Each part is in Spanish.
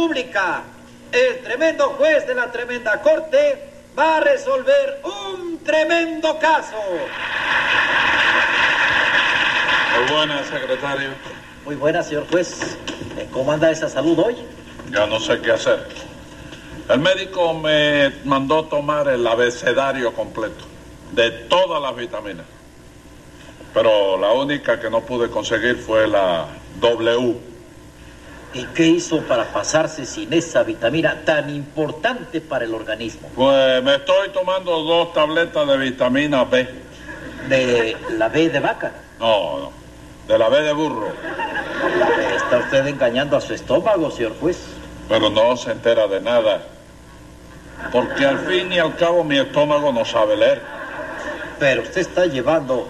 República, el tremendo juez de la tremenda corte, va a resolver un tremendo caso. Muy buena, secretario. Muy buena, señor juez. Eh, ¿Cómo anda esa salud hoy? Ya no sé qué hacer. El médico me mandó tomar el abecedario completo de todas las vitaminas. Pero la única que no pude conseguir fue la W. ¿Y qué hizo para pasarse sin esa vitamina tan importante para el organismo? Pues me estoy tomando dos tabletas de vitamina B. ¿De la B de vaca? No, no. De la B de burro. Está usted engañando a su estómago, señor juez. Pero no se entera de nada. Porque al fin y al cabo mi estómago no sabe leer. Pero usted está llevando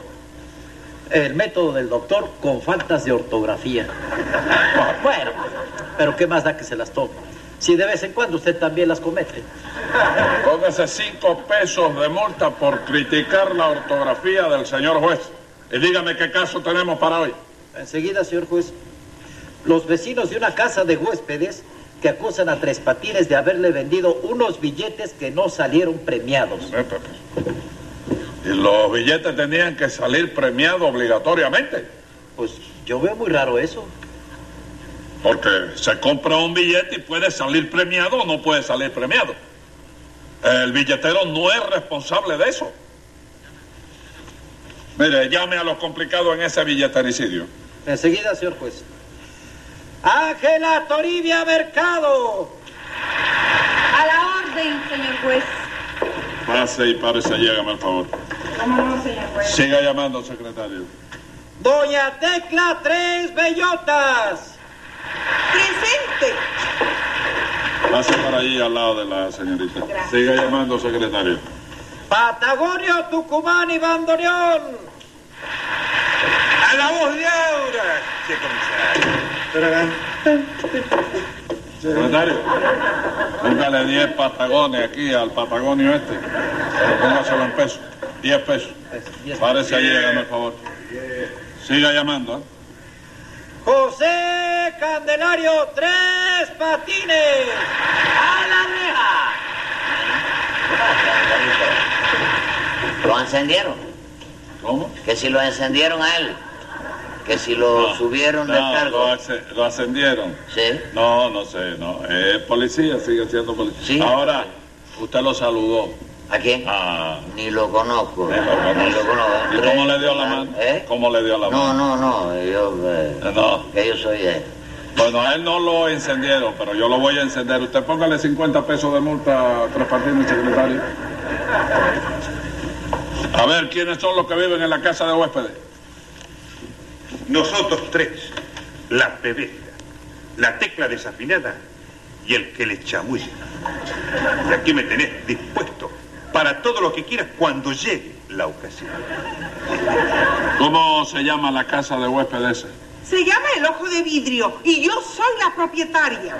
el método del doctor con faltas de ortografía. Bueno, pero ¿qué más da que se las tome? Si de vez en cuando usted también las comete. Póngase cinco pesos de multa por criticar la ortografía del señor juez. Y dígame qué caso tenemos para hoy. Enseguida, señor juez. Los vecinos de una casa de huéspedes que acusan a Tres Patines de haberle vendido unos billetes que no salieron premiados. Los billetes tenían que salir premiados obligatoriamente. Pues yo veo muy raro eso. Porque se compra un billete y puede salir premiado o no puede salir premiado. El billetero no es responsable de eso. Mire, llame a los complicados en ese billetericidio. Enseguida, señor juez. Ángela Toribia Mercado. A la orden, señor juez. Pase y párese allí, hágame el favor. Siga llamando, secretario. Doña Tecla Tres Bellotas. Presente. Pase para allí al lado de la señorita. Gracias. Siga llamando, secretario. Patagonio, Tucumán y Bandoneón. A la voz de Aura. Sí, comisario. Secretario, póngale 10 patagones aquí al patagonio este. Pero póngaselo en pesos. 10 pesos. Párese allí, hágame el favor. Siga llamando, ¿eh? José Candelario Tres Patines. A la reja. ¿Lo encendieron? ¿Cómo? Que si lo encendieron a él. Que si lo No, subieron de no, cargo. Lo, asce- lo ascendieron. Sí. No, no sé, no. Es policía, sigue siendo policía. Sí. Ahora, usted lo saludó. ¿A quién? Ah, Ni lo conozco. Ni lo conozco. Ni lo conozco. ¿Y cómo le dio la mano? ¿Eh? ¿Cómo le dio la No, mano? no, no. Yo, eh, No. que yo soy él. Bueno, a él no lo encendieron, pero yo lo voy a encender. Usted póngale 50 pesos de multa a Tres Patines, secretario. A ver, ¿quiénes son los que viven en la casa de huéspedes? Nosotros tres. La pedestra, la tecla desafinada y el que le chamulla. Y aquí me tenés dispuesto para todo lo que quieras cuando llegue la ocasión. ¿Cómo se llama la casa de huéspedes? Se llama el ojo de vidrio y yo soy la propietaria.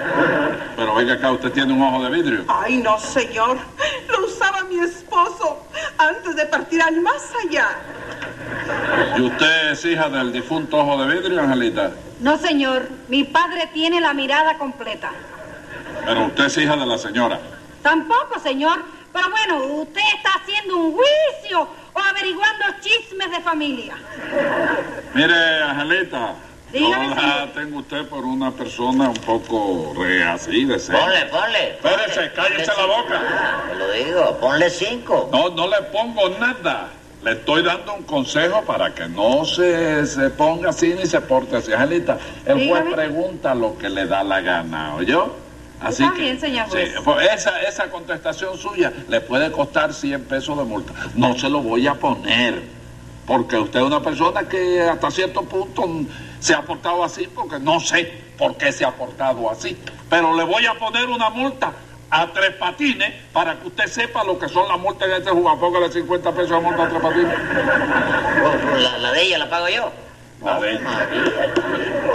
Pero venga acá, usted tiene un ojo de vidrio. Ay, no, señor. Lo usaba mi esposo antes de partir al más allá. ¿Y usted es hija del difunto ojo de vidrio, Angelita? No, señor. Mi padre tiene la mirada completa. Pero usted es hija de la señora. Tampoco, señor. Pero bueno, usted está haciendo un juicio o averiguando chismes de familia. Mire, Angelita, Dígame, yo la señor. tengo usted por una persona un poco re así de ser. Ponle, ponle. Espérese, cállese ponle la boca. Te lo digo, ponle cinco. No, no le pongo nada. Le estoy dando un consejo para que no se, se ponga así ni se porte así. Angelita, el juez Dígame. pregunta lo que le da la gana, ¿oyó? Así Está que, bien, señor sí, pues esa, esa contestación suya le puede costar 100 pesos de multa. No se lo voy a poner, porque usted es una persona que hasta cierto punto se ha portado así, porque no sé por qué se ha portado así. Pero le voy a poner una multa a Tres Patines para que usted sepa lo que son las multas de este jugador. Póngale 50 pesos de multa a Tres Patines. Oh, La, la de ella la pago yo. La de ella. María.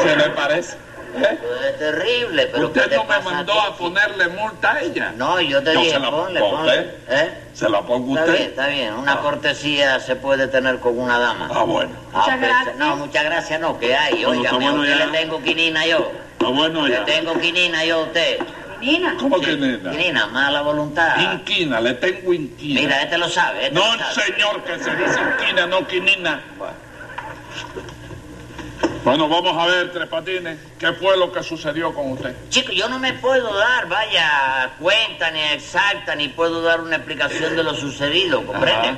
¿Qué le parece? ¿Eh? Eso es terrible, pero ¿qué Usted te no me pasa mandó a ponerle multa a ella. No, yo te Yo dije, se la ponle, pongo, ponle. ¿eh? Se la pongo Está usted. bien, está bien. Una Ah. cortesía se puede tener con una dama. Ah, bueno. Muchas pues, gracias. No, muchas gracias no, que hay. Bueno, Oiga, está bueno le tengo quinina yo. Está bueno Le tengo quinina yo a usted. Nina. ¿Cómo que nena? Mala voluntad. Inquina, le tengo inquina. Mira, este lo sabe. este No, lo sabe. señor, que se dice inquina, no quinina. Bueno, vamos a ver, Tres Patines, ¿qué fue lo que sucedió con usted? Chico, yo no me puedo dar, vaya, cuenta ni exacta, ni puedo dar una explicación de lo sucedido, ¿comprende? Ajá.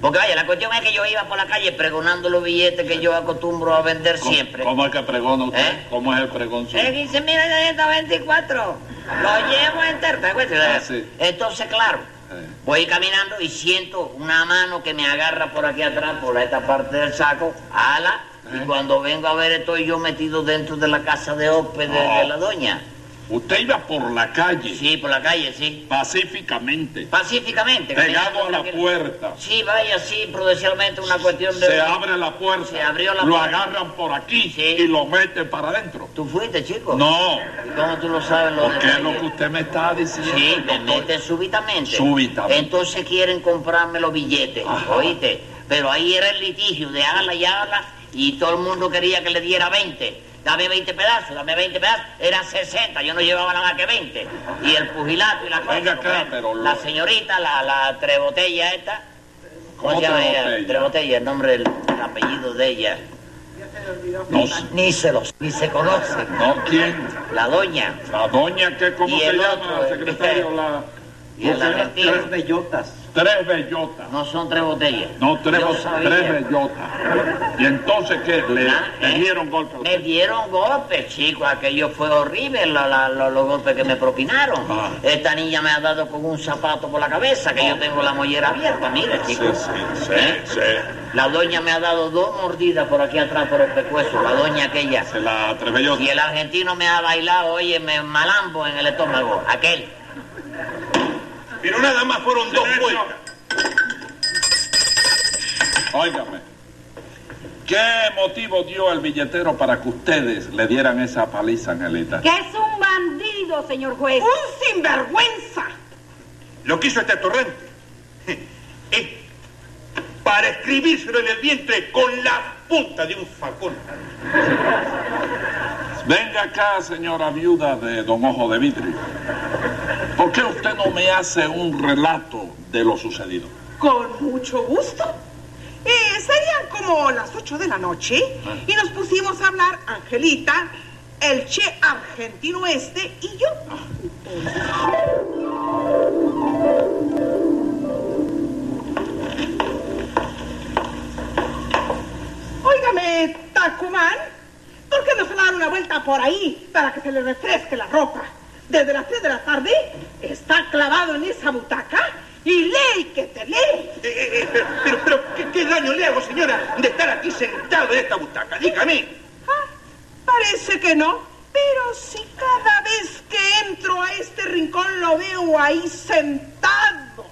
Porque vaya, la cuestión es que yo iba por la calle pregonando los billetes que yo acostumbro a vender ¿Cómo, siempre. ¿Cómo es que pregona usted? ¿Eh? ¿Cómo es el pregón suyo? Él dice, mira, ya está 24. Lo llevo entero, ¿te acuerdas? Ah, sí. Entonces, claro, Eh. voy caminando y siento una mano que me agarra por aquí atrás, por esta parte del saco, ala, Eh. y cuando vengo a ver estoy yo metido dentro de la casa de Oh. de la doña. Usted iba por la calle, Sí, por la calle, sí. pacíficamente, Pacíficamente. pegado a la puerta. Sí, vaya, sí, prudencialmente una cuestión de... Se abre la puerta, Se abrió la lo puerta. agarran por aquí Sí. y lo meten para adentro. ¿Tú fuiste, chico? No, ¿Y cómo tú lo sabes? Lo porque es lo que usted me está diciendo. Sí, me meten súbitamente. Súbitamente. Entonces quieren comprarme los billetes, Ajá. ¿oíste? Pero ahí era el litigio de ala y ala y todo el mundo quería que le diera 20. Dame 20 pedazos, dame 20 pedazos. Eran 60, yo no llevaba nada más que 20. Y el pugilato y la cosa. Venga acá, ¿comprende? pero lo- La señorita, la, la trebotella esta. ¿Cómo se llama ella? Trebotella? Trebotella, el nombre, el, el apellido de ella. No, sé. Ni se los, ni se conoce. no, ¿quién? La doña. La doña, que ¿cómo Y se el llama, otro, el- secretario? La... Y el ¿cómo se llama? argentino. Tres bellotas. Tres bellotas. No son tres botellas. No, tres, Yo tres bellotas. ¿Y entonces qué? ¿Le, Ah, le ¿eh? dieron golpe? a Me dieron golpes, chico, aquello fue horrible, la- la- la- los golpes que me propinaron. Ah. Esta niña me ha dado con un zapato por la cabeza, que yo tengo la mollera abierta, mire, Sí, chico. sí, sí, ¿Eh? sí. La doña me ha dado dos mordidas por aquí atrás por el pescuezo, la doña aquella. Se la tres bellotas. Y el argentino me ha bailado, oye, me malambo en el estómago, aquel. Pero nada más fueron dos Silencio. vueltas. Óigame, ¿qué motivo dio el billetero para que ustedes le dieran esa paliza, Angelita? Que es un bandido, señor juez. ¡Un sinvergüenza! Lo que hizo este atorrante es para escribírselo en el vientre con la punta de un facón. Venga acá, señora viuda de Don Ojo de Vidrio. ¿Por qué usted no me hace un relato de lo sucedido? Con mucho gusto. Eh, serían como las ocho de la noche y nos pusimos a hablar Angelita, el che argentino este y yo. Óigame, Tacumán, ¿por qué no se va a dar una vuelta por ahí para que se le refresque la ropa? Desde las tres de la tarde está clavado en esa butaca y lee que te lee. Eh, eh, eh, pero, pero, pero, ¿qué, qué daño le hago, señora, de estar aquí sentado en esta butaca? Dígame. Ah, parece que no, pero si cada vez que entro a este rincón lo veo ahí sentado,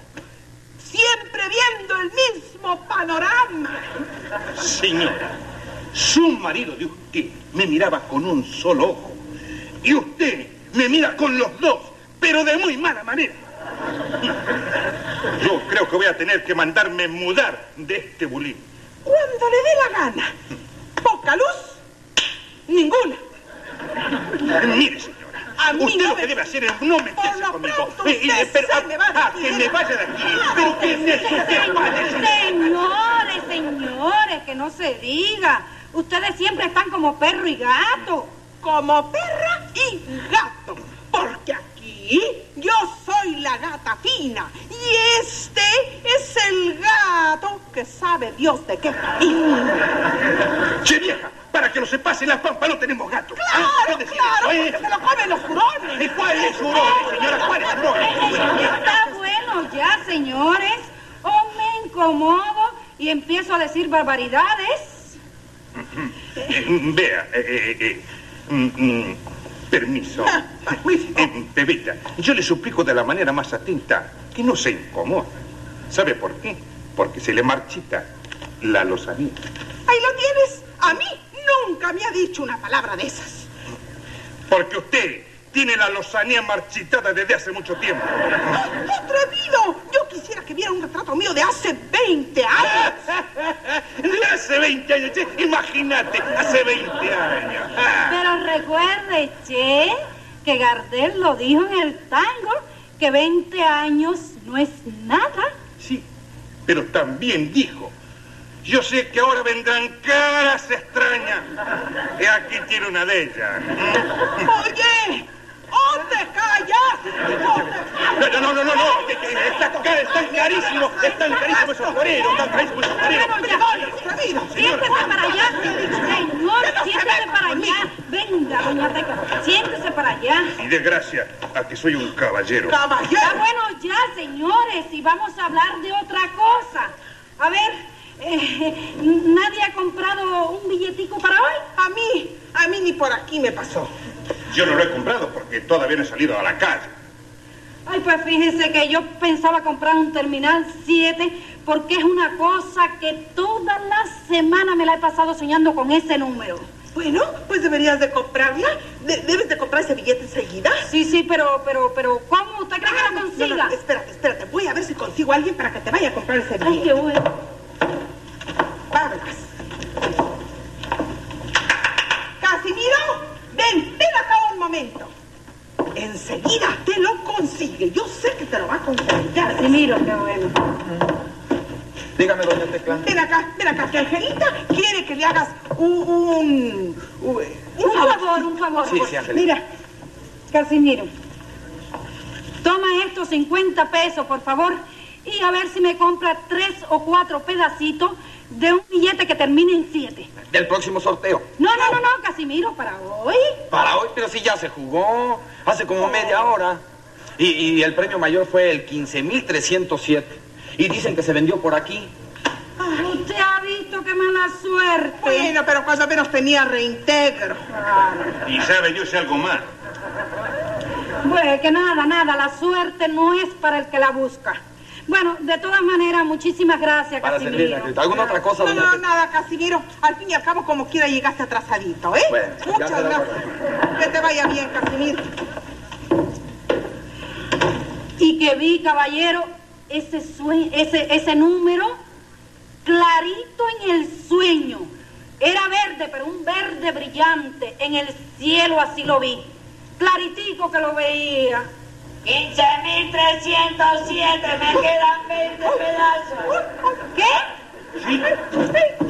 siempre viendo el mismo panorama. Señora, su marido de usted me miraba con un solo ojo. Y usted me mira con los dos, pero de muy mala manera. Yo creo que voy a tener que mandarme mudar de este bulín. Cuando le dé la gana. Poca luz, ninguna. Mire, señora, A mí usted no lo me- que debe hacer es no meterse Por lo conmigo. pronto Eh, eh, usted pero, se me va de ah, que ¿eh? me vaya de aquí. Pero que necesite Señores, señores, que no se diga. Ustedes siempre están como perro y gato. Como perra y gato. Yo soy la gata fina y este es el gato que sabe Dios de qué país. Che, vieja, para que lo se pase la pampa no tenemos gato. Ah, Claro, claro, se lo comen los hurones. ¿Y cuál es su rol, señora? ¿Cuál es su rol? Está bueno ya, señores. O me incomodo y empiezo a decir barbaridades. Vea, eh, eh, eh, mm, mm, permiso. Eh, Bebita, yo le suplico de la manera más atenta que no se incomode. ¿Sabe por qué? Porque se le marchita la lozanía. Ahí lo tienes. A mí nunca me ha dicho una palabra de esas. Porque usted tiene la lozanía marchitada desde hace mucho tiempo. ¡Qué atrevido! Yo quisiera que viera un retrato mío de hace 20 años. De hace 20 años, che, imagínate, hace 20 años. Pero recuerde, Che, que Gardel lo dijo en el tango, que 20 años no es nada. Sí, pero también dijo, yo sé que ahora vendrán caras extrañas. Y aquí tiene una de ellas. Oye, ¿o te callas? ¿O te No, no, no, no, no, que- que está, ca- están carísimos, esos toreros, están carísimos esos toreros. Siéntese para allá, señor, siéntese para allá. Venga, doña Tecla, siéntese para allá. Y de gracia a que soy un caballero. Ah, Caballero. bueno, ya, señores, y vamos a hablar de otra cosa. A ver, eh, ¿nadie ha comprado un billetico para hoy? A mí, a mí ni por aquí me pasó. Yo no lo he comprado porque todavía no he salido a la calle. Ay, pues fíjese que yo pensaba comprar un Terminal 7 porque es una cosa que toda la semana me la he pasado soñando con ese número. Bueno, pues deberías de comprarla. De- debes de comprar ese billete enseguida. Sí, sí, pero, pero, pero, ¿cómo usted cree que Ah, lo consiga? no, no, espérate, espérate. Voy a ver si consigo a alguien para que te vaya a comprar ese Ay, billete. qué bueno. Vámonos. Casimiro, ven, ven acá un momento. Enseguida te lo consigue. Yo sé que te lo va a conseguir. Ya, Sí, miro, qué bueno. Dígame, doña Tecla. Ven acá, ven acá, que Angelita quiere que le hagas un... Un, un, Un favor, un favor. Sí, sí, Angelita. Mira, Casimiro, toma estos 50 pesos, por favor, y a ver si me compra tres o cuatro pedacitos de un billete que termine en siete. Del próximo sorteo. No, no, no, no, Casimiro, para hoy. Para hoy, pero sí ya se jugó. Hace como media hora. Y, y el premio mayor fue el 15.307. Y dicen que se vendió por aquí. Usted ha visto qué mala suerte. Bueno, pero cuando menos tenía reintegro. Y sabe, yo sé algo más. Pues que nada, nada, la suerte no es para el que la busca. Bueno, de todas maneras, muchísimas gracias, Para Casimiro. Angelita. ¿Alguna otra cosa, No, doña no, nada, Casimiro. Al fin y al cabo, como quiera, llegaste atrasadito, ¿eh? Bueno, ya Muchas lo gracias. Que te vaya bien, Casimiro y que vi, caballero, ese, ese, ese número clarito en el sueño. Era verde, pero un verde brillante. En el cielo así lo vi. Claritico que lo veía. 15.307, me quedan 20 pedazos. ¿Qué? Sí,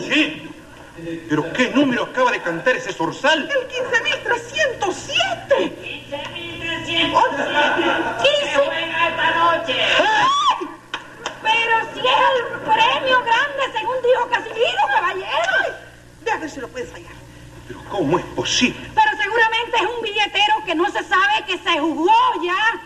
sí. ¿Pero qué número acaba de cantar ese zorzal? El 15.307. 15.307. 15 noche. Pero si es el premio grande, según dijo Casimiro, caballero. Déjame si lo puede fallar. Pero ¿cómo es posible? Pero seguramente es un billetero que no se sabe que se jugó ya.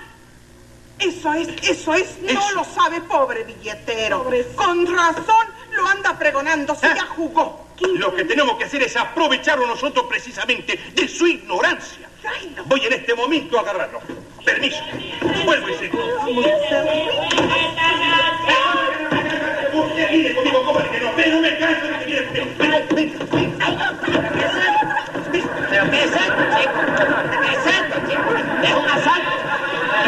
Eso es, eso es, no lo sabe, pobre billetero. Con razón lo anda pregonando, si ¿Ah? ya jugó. Lo que tenemos que hacer es aprovecharlo nosotros precisamente de su ignorancia. Voy en este momento a agarrarlo. Permiso. Vuelvo y sigo. Usted viene conmigo, cobarde, que no, ve, no me canso de que viene conmigo. Venga, venga, venga. ¿Pero qué es esto, chico? ¿Qué es esto, chico? Es un asalto.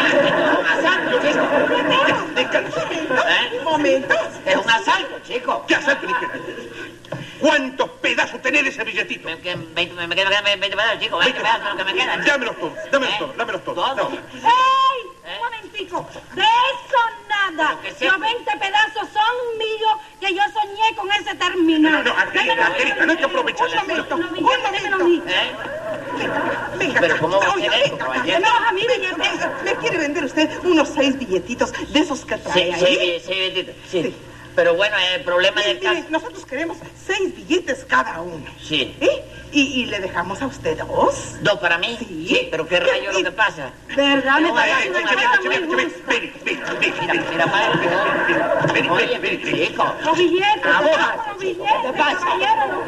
Es un asalto, chico. Momento, ¿Eh? momento. Es un asalto, chico. ¿Qué asalto ni qué? ¿Cuántos pedazos tenés de ese billetito? Me, que- veinte- me quedan 20 pedazos, chico. 20 pedazos lo que me quedan. Dámelos todos, dámelos ¿Eh? todos, dámelos todos. ¡Ey! ¿Eh? Un momentico. De eso nada. Los 20 pedazos son míos que yo soñé con ese terminal. No, no, Angelita, Angelita, no hay que aprovechar. Un momento, Los un momento. ¿Eh? Venga, Pero. ¿cómo va a esto, venga, caballero? a mí. ¿Me quiere vender usted unos seis billetitos de esos que trae sí, ahí? sí, Betito, sí. Sí. Pero bueno, el problema del caso... nosotros queremos seis billetes cada uno. Sí. ¿Eh? Y, y le dejamos a usted dos. ¿Dos para mí? Sí. pero ¿qué rayo es lo que pasa? ¿Verdad? Me una cosa muy justa. Mira, Ven, Oye, chico. Los billetes, los billetes, ¿Qué pasa?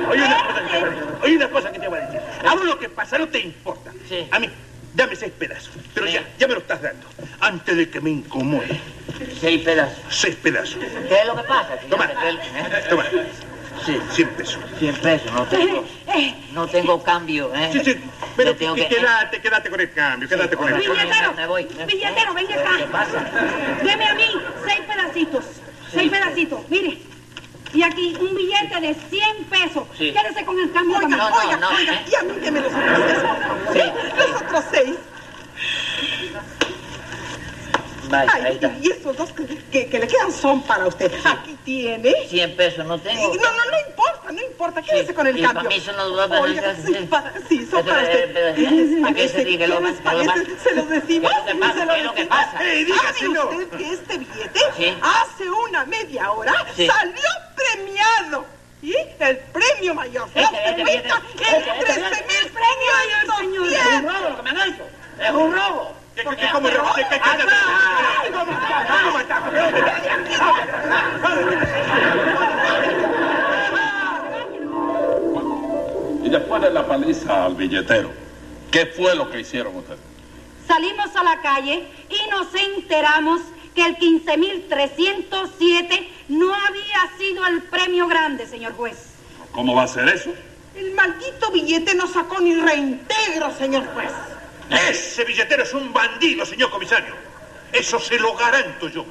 Oye una, cosa, oye una cosa que te voy a decir. Ahora lo que pasa no te importa. Sí. A mí, dame seis pedazos. Pero ya, ya me lo estás dando. Antes de que me incomode. Seis pedazos. Seis pedazos. ¿Qué es lo que pasa? señor? Toma. ¿Eh? Toma. Sí. 100 pesos. 100 pesos, no tengo, no tengo cambio, ¿eh? Sí, sí, pero tengo que- que- quédate, quédate con el cambio, quédate con el cambio. Billetero, Me voy. billetero, venga ¿Qué acá. pasa? Deme a mí seis pedacitos. Seis pedacitos, mire. Y aquí un billete de 100 pesos. Sí. Quédese con el cambio Oiga, también. no, oiga, no, oiga, ¿eh? y a mí que me los otros seis. Los otros seis. Vaya, ahí Ay, y estos dos que, que- que le quedan son para usted. Aquí tiene. 100 pesos no tengo. No, no, no importa, no importa. Quédese Sí, con el y cambio. para mí son los dos Oiga, sí, para- sí, son para usted. ¿Qué se los decimos. ¿Qué es lo que pasa? se los ¿Qué es lo que decimos. pasa? ¡Ey, dígaselo! ¿Sabe usted que este billete hace una media hora salió premiado? Y el premio mayor se Este, cuenta este, en 13 billete. mil premios. Es un robo lo que me han hecho. Es un robo. ¿Qué, qué, qué, cómo te- qué, qué, qué, qué, qué, ¿Cómo cómo está? Y después de la paliza al billetero, ¿qué fue lo que hicieron ustedes? Salimos a la calle y nos enteramos que el 15.307 no había sido el premio grande, señor juez. ¿Cómo va a ser eso? El maldito billete no sacó ni reintegro, señor juez. Ese billetero es un bandido, señor comisario. Eso se lo garanto yo.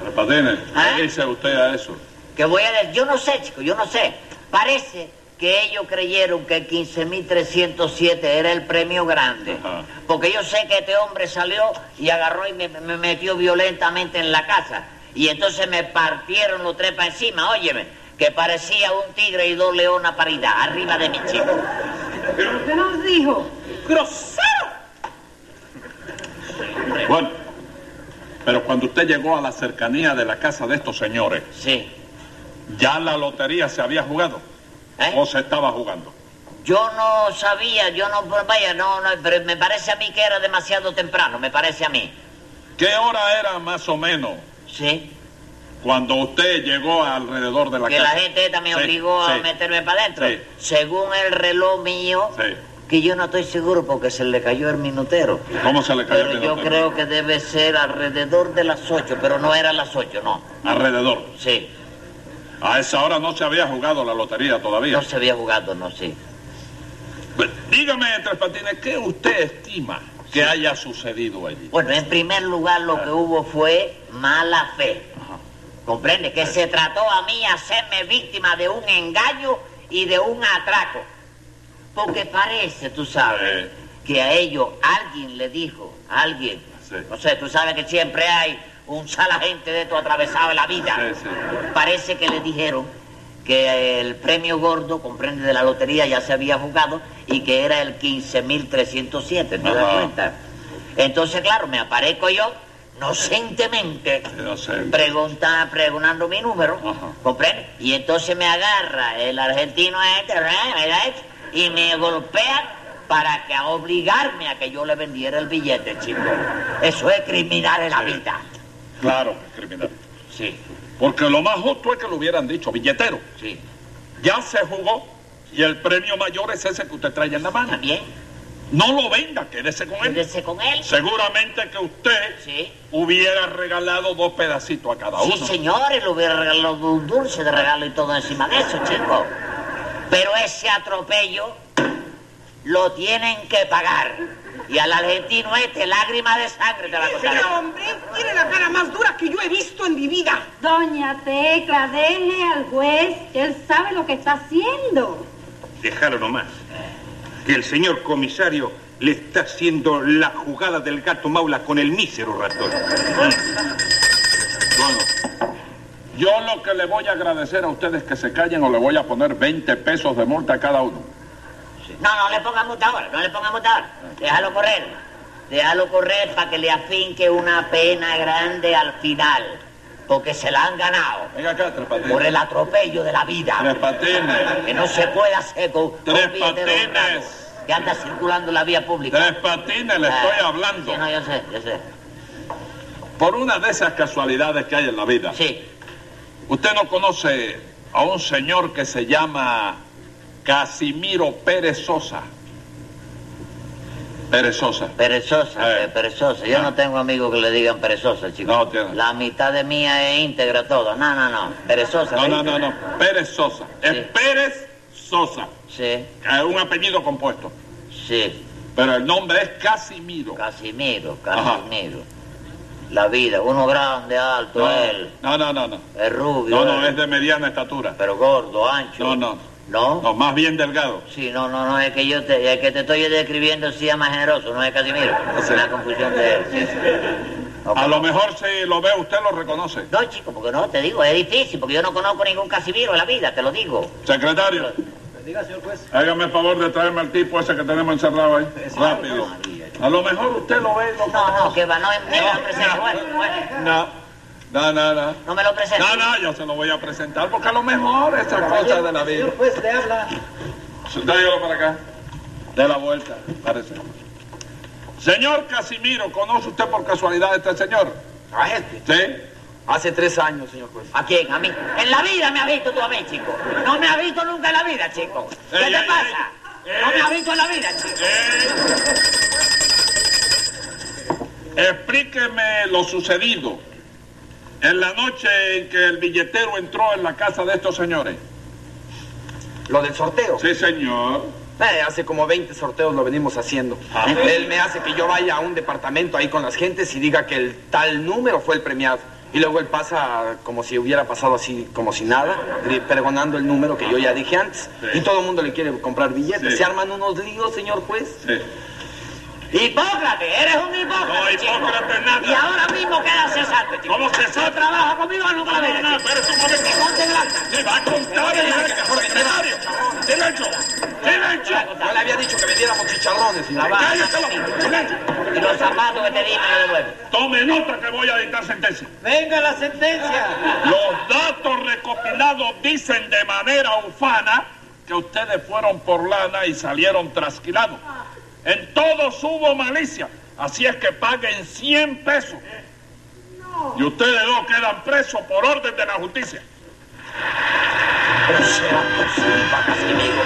Tres Patines, ¿Ah? ¿qué dice usted a eso? Que voy a decir, yo no sé, chico, yo no sé. Parece que ellos creyeron que el 15.307 era el premio grande. Ajá. Porque yo sé que este hombre salió y agarró y me, me metió violentamente en la casa. Y entonces me partieron los tres para encima, óyeme, que parecía un tigre y dos leonas paridas, arriba de mi chico. ¿Qué nos dijo? ¡Grosero! Bueno, pero cuando usted llegó a la cercanía de la casa de estos señores, Sí. ¿ya la lotería se había jugado? ¿Eh? ¿O se estaba jugando? Yo no sabía, yo no, vaya, no, no, pero me parece a mí que era demasiado temprano, me parece a mí. ¿Qué hora era más o menos Sí. Cuando usted llegó alrededor de la que casa? la gente Sí, obligó a meterme para adentro. Sí. Según el reloj mío, que yo no estoy seguro porque se le cayó el minutero. ¿Cómo se le cayó Pero el yo minutero? creo que debe ser alrededor de las ocho, pero no era las ocho, no. Alrededor. Sí, A esa hora no se había jugado la lotería todavía. no se había jugado, no, sí. Pues, Dígame, Tres Patines, ¿qué usted estima que haya sucedido allí? Bueno, en primer lugar lo que hubo fue mala fe. ¿Comprende? Que se trató a mí hacerme víctima de un engaño y de un atraco. Porque parece, tú sabes, que a ellos alguien le dijo, alguien, Sí. no sé, tú sabes que siempre hay un salagente de esto atravesado en la vida. Sí, sí. Parece que le dijeron que el premio gordo, comprende, de la lotería ya se había jugado y que era el 15.307, ¿te das cuenta? Entonces, claro, me aparezco yo, inocentemente, Inocente. pregunta, preguntando mi número, Ajá. ¿comprende? Y entonces me agarra el argentino este, y me golpea para que a obligarme a que yo le vendiera el billete, chico. Eso es criminal en la Sí. vida. Claro, criminal. Sí, Porque lo más justo es que lo hubieran dicho, billetero. sí. Ya se jugó y el premio mayor es ese que usted trae en la mano. También, No lo venda, quédese con él. quédese con él. Seguramente que usted Sí. hubiera regalado dos pedacitos a cada uno. Sí, señores, le hubiera regalado un dulce de regalo y todo encima de eso, chico. Pero ese atropello lo tienen que pagar. Y al argentino este, lágrima de sangre te va a Ese costar. hombre tiene la cara más dura que yo he visto en mi vida. Doña Tecla, deje al juez, que él sabe lo que está haciendo. Déjalo nomás. Que el señor comisario le está haciendo la jugada del gato maula con el mísero ratón. Bueno, yo lo que le voy a agradecer a ustedes es que se callen o le voy a poner 20 pesos de multa a cada uno. No, no le ponga multa ahora, no le ponga multa ahora. Déjalo correr. Déjalo correr para que le afinque una pena grande al final. Porque se la han ganado. Venga acá, Tres Patines. Por el atropello de la vida. Tres Patines. Que no se puede hacer con, Tres patines. que anda circulando en la vía pública. Tres Patines, le estoy Ah, hablando. Sí, no, yo sé, yo sé. Por una de esas casualidades que hay en la vida. Sí. ¿Usted no conoce a un señor que se llama Casimiro Pérez Sosa? Perezosa. Perezosa, Eh. eh, perezosa. Yo no tengo amigos que le digan perezosa, chico. No tiene. La mitad de mía es íntegra toda. No, no, no. Perezosa. No, ¿sí? no, no, no. Pérez Sosa. Es Sí. Pérez Sosa. Sí, Es un apellido compuesto. sí. Pero el nombre es Casimiro. Casimiro, Ajá. Casimiro. La vida, uno grande, alto, No, él. no, no, no. No, Es rubio. no, no, él, es de mediana estatura. Pero gordo, ancho. No, no. ¿No? No, más bien delgado. Sí, no, no, no, es que yo te, es que te estoy describiendo sí es más generoso, no es Casimiro. Es Sí. una confusión de él. sí. A lo mejor si lo ve usted lo reconoce. No, chico, porque no, te digo, es difícil, porque yo no conozco ningún Casimiro en la vida, te lo digo. Secretario, Diga, señor juez. hágame el favor de traerme al tipo ese que tenemos encerrado ahí. Rápido. A lo mejor usted lo ve y lo No, no, que va, no, no No. No, no, no. no me lo presento. No, no, yo se lo voy a presentar porque a lo mejor esa cosa de la vida. Señor juez, le habla. Para acá. De la vuelta, parece. Señor Casimiro, ¿conoce usted por casualidad a este señor? A este. ¿Sí? Hace tres años, señor juez. ¿A quién? ¿A mí? En la vida me has visto tú a mí, chico. No me has visto nunca en la vida, chico. ¿Qué Ey, te ey, pasa? ey, No me has visto en la vida, chico. Explíqueme lo sucedido en la noche en que el billetero entró en la casa de estos señores. Lo del sorteo. Sí, señor. Eh, hace como 20 sorteos lo venimos haciendo. Ah. Él me hace que yo vaya a un departamento ahí con las gentes y diga que el tal número fue el premiado. Y luego él pasa como si hubiera pasado así, como si nada, pregonando el número que yo ya dije antes. Sí. Y todo el mundo le quiere comprar billetes. Sí. Se arman unos líos, señor juez. Sí. Hipócrates, eres un hipócrate, No, chico. Hipócrates nada. Y ahora mismo queda cesante, chico. ¿Cómo cesante? ¿No trabaja conmigo o nunca la vida, No, no, espérese un momento. Acta. Le va a contar el secretario. ¡Silencio! ¡Silencio! Yo le había dicho que vendiéramos chicharrones. ¡Cállese baja, la boca! ¡Silencio! Y los zapatos que te di me los devuelvo. Tome nota que voy a dictar sentencia. Venga la sentencia. Los datos recopilados dicen de manera ufana que ustedes fueron por lana y salieron trasquilados. En todos hubo malicia, así es que paguen 100 pesos. Y ustedes dos quedan presos por orden de la justicia. Pero será posible, Casimiro.